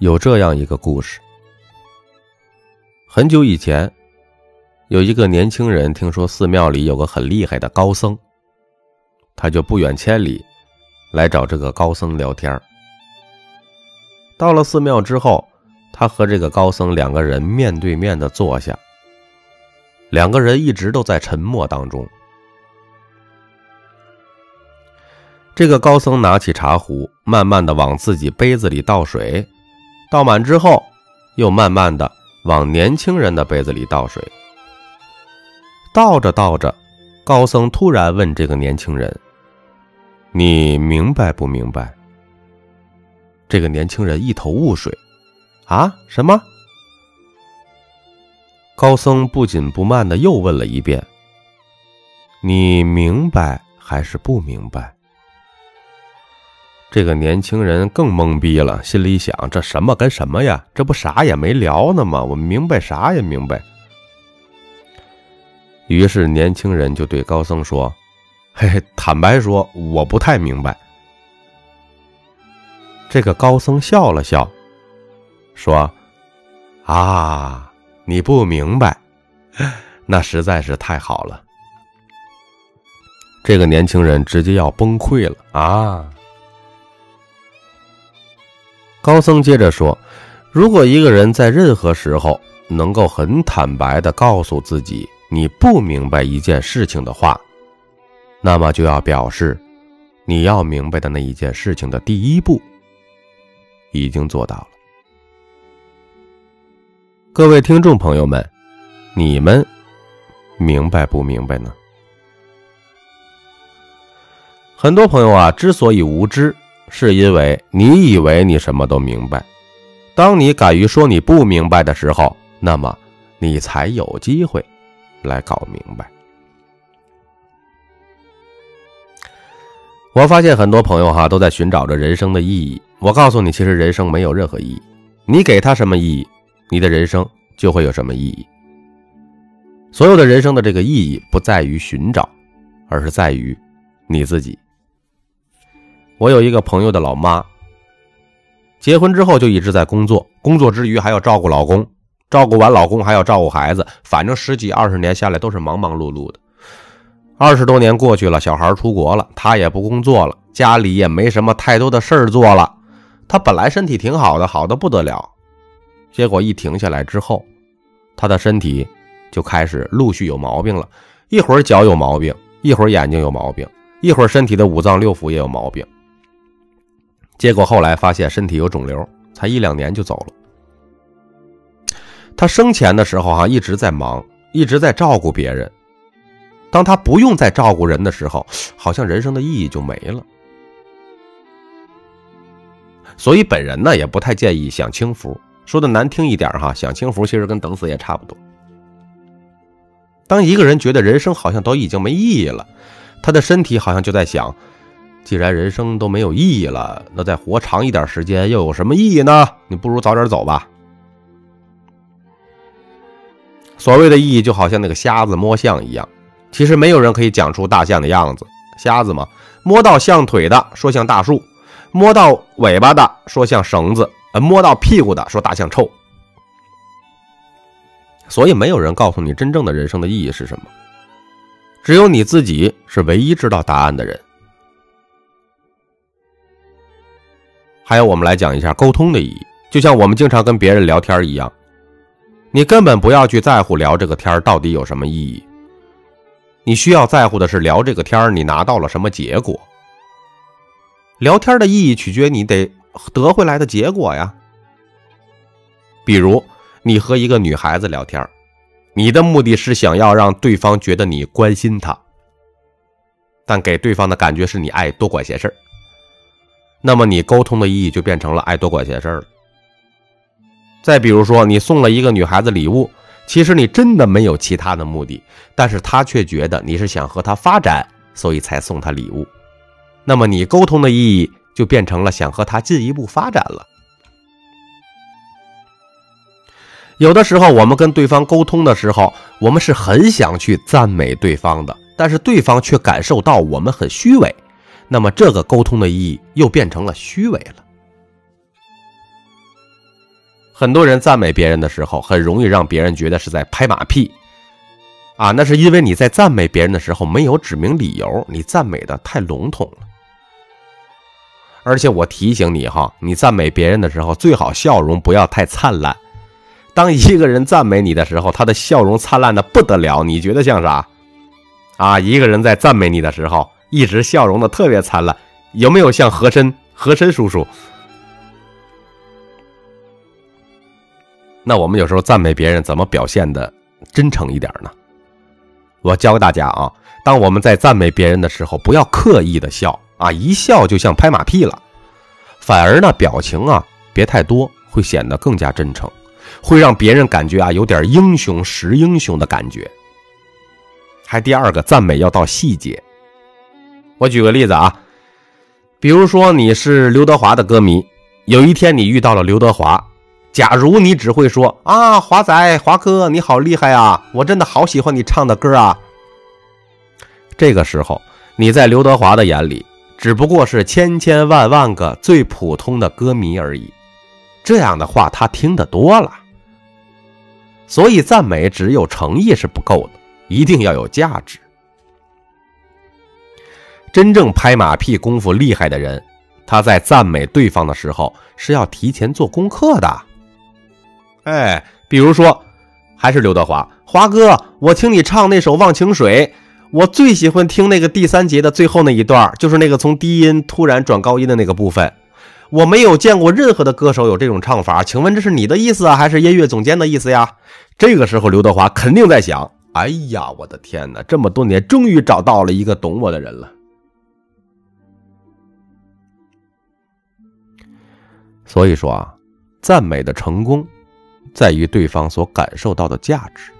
有这样一个故事：很久以前，有一个年轻人听说寺庙里有个很厉害的高僧，他就不远千里来找这个高僧聊天。到了寺庙之后，他和这个高僧两个人面对面的坐下，两个人一直都在沉默当中。这个高僧拿起茶壶，慢慢的往自己杯子里倒水。倒满之后，又慢慢的往年轻人的杯子里倒水。倒着倒着，高僧突然问这个年轻人：“你明白不明白？”这个年轻人一头雾水：“啊，什么？”高僧不紧不慢的又问了一遍：“你明白还是不明白？”这个年轻人更懵逼了，心里想：这什么跟什么呀？这不啥也没聊呢吗？我明白啥也明白。于是年轻人就对高僧说：“嘿嘿，坦白说，我不太明白。”这个高僧笑了笑，说：“啊，你不明白，那实在是太好了。”这个年轻人直接要崩溃了啊！高僧接着说：“如果一个人在任何时候能够很坦白的告诉自己你不明白一件事情的话，那么就要表示你要明白的那一件事情的第一步已经做到了。”各位听众朋友们，你们明白不明白呢？很多朋友啊，之所以无知。是因为你以为你什么都明白，当你敢于说你不明白的时候，那么你才有机会来搞明白。我发现很多朋友哈都在寻找着人生的意义。我告诉你，其实人生没有任何意义。你给他什么意义，你的人生就会有什么意义。所有的人生的这个意义不在于寻找，而是在于你自己。我有一个朋友的老妈，结婚之后就一直在工作，工作之余还要照顾老公，照顾完老公还要照顾孩子，反正十几二十年下来都是忙忙碌碌的。二十多年过去了，小孩出国了，她也不工作了，家里也没什么太多的事儿做了。她本来身体挺好的，好的不得了，结果一停下来之后，她的身体就开始陆续有毛病了，一会儿脚有毛病，一会儿眼睛有毛病，一会儿身体的五脏六腑也有毛病。结果后来发现身体有肿瘤，才一两年就走了。他生前的时候哈一直在忙，一直在照顾别人。当他不用再照顾人的时候，好像人生的意义就没了。所以本人呢也不太建议享清福。说的难听一点哈，享清福其实跟等死也差不多。当一个人觉得人生好像都已经没意义了，他的身体好像就在想。既然人生都没有意义了，那再活长一点时间又有什么意义呢？你不如早点走吧。所谓的意义，就好像那个瞎子摸象一样，其实没有人可以讲出大象的样子。瞎子嘛，摸到象腿的说像大树，摸到尾巴的说像绳子，呃，摸到屁股的说大象臭。所以没有人告诉你真正的人生的意义是什么，只有你自己是唯一知道答案的人。还有，我们来讲一下沟通的意义。就像我们经常跟别人聊天一样，你根本不要去在乎聊这个天到底有什么意义。你需要在乎的是聊这个天你拿到了什么结果。聊天的意义取决你得得回来的结果呀。比如，你和一个女孩子聊天你的目的是想要让对方觉得你关心她，但给对方的感觉是你爱多管闲事儿。那么你沟通的意义就变成了爱多管闲事儿了。再比如说，你送了一个女孩子礼物，其实你真的没有其他的目的，但是她却觉得你是想和她发展，所以才送她礼物。那么你沟通的意义就变成了想和她进一步发展了。有的时候我们跟对方沟通的时候，我们是很想去赞美对方的，但是对方却感受到我们很虚伪。那么，这个沟通的意义又变成了虚伪了。很多人赞美别人的时候，很容易让别人觉得是在拍马屁，啊，那是因为你在赞美别人的时候没有指明理由，你赞美的太笼统了。而且我提醒你哈，你赞美别人的时候，最好笑容不要太灿烂。当一个人赞美你的时候，他的笑容灿烂的不得了，你觉得像啥？啊，一个人在赞美你的时候，一直笑容的特别灿烂，有没有像和珅？和珅叔叔？那我们有时候赞美别人，怎么表现的真诚一点呢？我教给大家啊，当我们在赞美别人的时候，不要刻意的笑啊，一笑就像拍马屁了，反而呢，表情啊别太多，会显得更加真诚。会让别人感觉啊有点英雄识英雄的感觉。还第二个赞美要到细节。我举个例子啊，比如说你是刘德华的歌迷，有一天你遇到了刘德华，假如你只会说啊华仔华哥你好厉害啊，我真的好喜欢你唱的歌啊。这个时候你在刘德华的眼里只不过是千千万万个最普通的歌迷而已，这样的话他听得多了。所以赞美只有诚意是不够的，一定要有价值。真正拍马屁功夫厉害的人，他在赞美对方的时候是要提前做功课的。哎，比如说，还是刘德华，华哥，我听你唱那首《忘情水》，我最喜欢听那个第三节的最后那一段，就是那个从低音突然转高音的那个部分。我没有见过任何的歌手有这种唱法，请问这是你的意思啊，还是音乐总监的意思呀？这个时候，刘德华肯定在想：哎呀，我的天哪！这么多年，终于找到了一个懂我的人了。所以说啊，赞美的成功，在于对方所感受到的价值。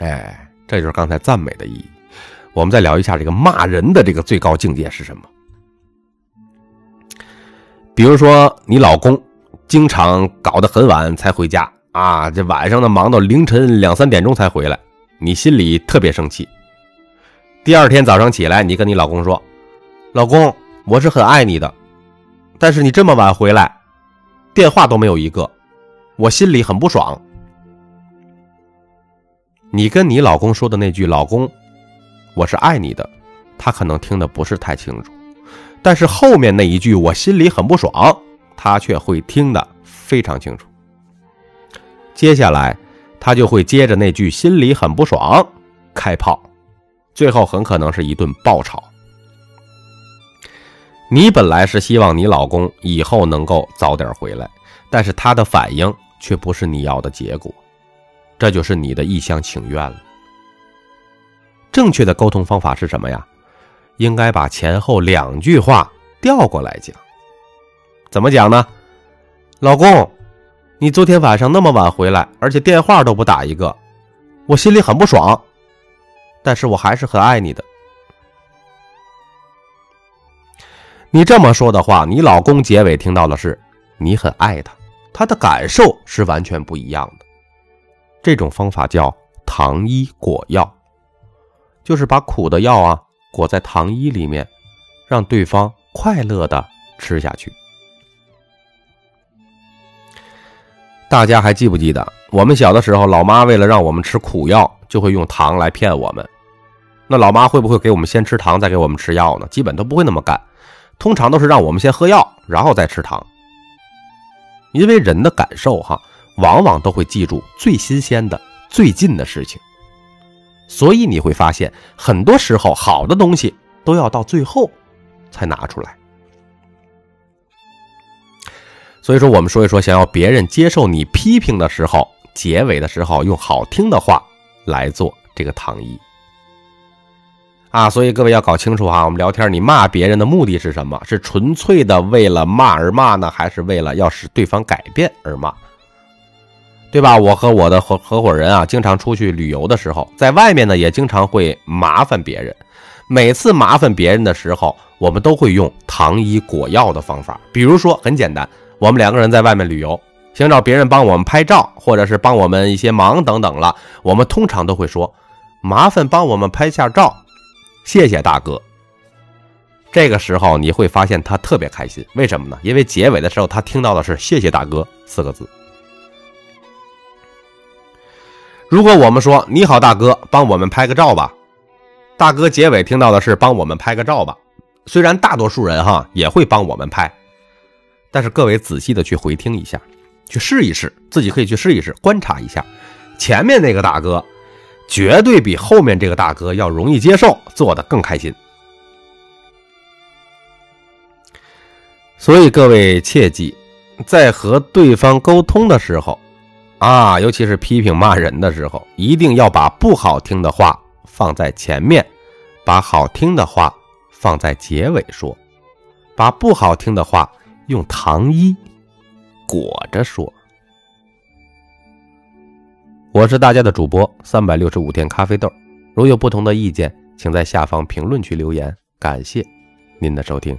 哎，这就是刚才赞美的意义。我们再聊一下这个骂人的这个最高境界是什么？比如说，你老公经常搞得很晚才回家啊，这晚上呢忙到凌晨两三点钟才回来，你心里特别生气。第二天早上起来，你跟你老公说：“老公，我是很爱你的，但是你这么晚回来，电话都没有一个，我心里很不爽。”你跟你老公说的那句“老公，我是爱你的”，他可能听得不是太清楚。但是后面那一句我心里很不爽，他却会听得非常清楚。接下来他就会接着那句心里很不爽开炮，最后很可能是一顿爆吵。你本来是希望你老公以后能够早点回来，但是他的反应却不是你要的结果，这就是你的一厢情愿了。正确的沟通方法是什么呀？应该把前后两句话调过来讲，怎么讲呢？老公，你昨天晚上那么晚回来，而且电话都不打一个，我心里很不爽，但是我还是很爱你的。你这么说的话，你老公结尾听到的是你很爱他，他的感受是完全不一样的。这种方法叫糖衣果药，就是把苦的药啊。裹在糖衣里面，让对方快乐的吃下去。大家还记不记得，我们小的时候，老妈为了让我们吃苦药，就会用糖来骗我们。那老妈会不会给我们先吃糖，再给我们吃药呢？基本都不会那么干，通常都是让我们先喝药，然后再吃糖。因为人的感受，哈，往往都会记住最新鲜的、最近的事情。所以你会发现，很多时候好的东西都要到最后才拿出来。所以说，我们说一说，想要别人接受你批评的时候，结尾的时候用好听的话来做这个糖衣啊。所以各位要搞清楚哈，我们聊天你骂别人的目的是什么？是纯粹的为了骂而骂呢，还是为了要使对方改变而骂？对吧？我和我的合合伙人啊，经常出去旅游的时候，在外面呢也经常会麻烦别人。每次麻烦别人的时候，我们都会用糖衣果药的方法。比如说，很简单，我们两个人在外面旅游，想找别人帮我们拍照，或者是帮我们一些忙等等了，我们通常都会说：“麻烦帮我们拍下照，谢谢大哥。”这个时候你会发现他特别开心，为什么呢？因为结尾的时候他听到的是“谢谢大哥”四个字。如果我们说“你好，大哥，帮我们拍个照吧”，大哥结尾听到的是“帮我们拍个照吧”。虽然大多数人哈也会帮我们拍，但是各位仔细的去回听一下，去试一试，自己可以去试一试，观察一下，前面那个大哥绝对比后面这个大哥要容易接受，做的更开心。所以各位切记，在和对方沟通的时候，啊，尤其是批评骂人的时候，一定要把不好听的话放在前面，把好听的话放在结尾说，把不好听的话用糖衣裹着说。我是大家的主播三百六十五天咖啡豆，如有不同的意见，请在下方评论区留言。感谢您的收听。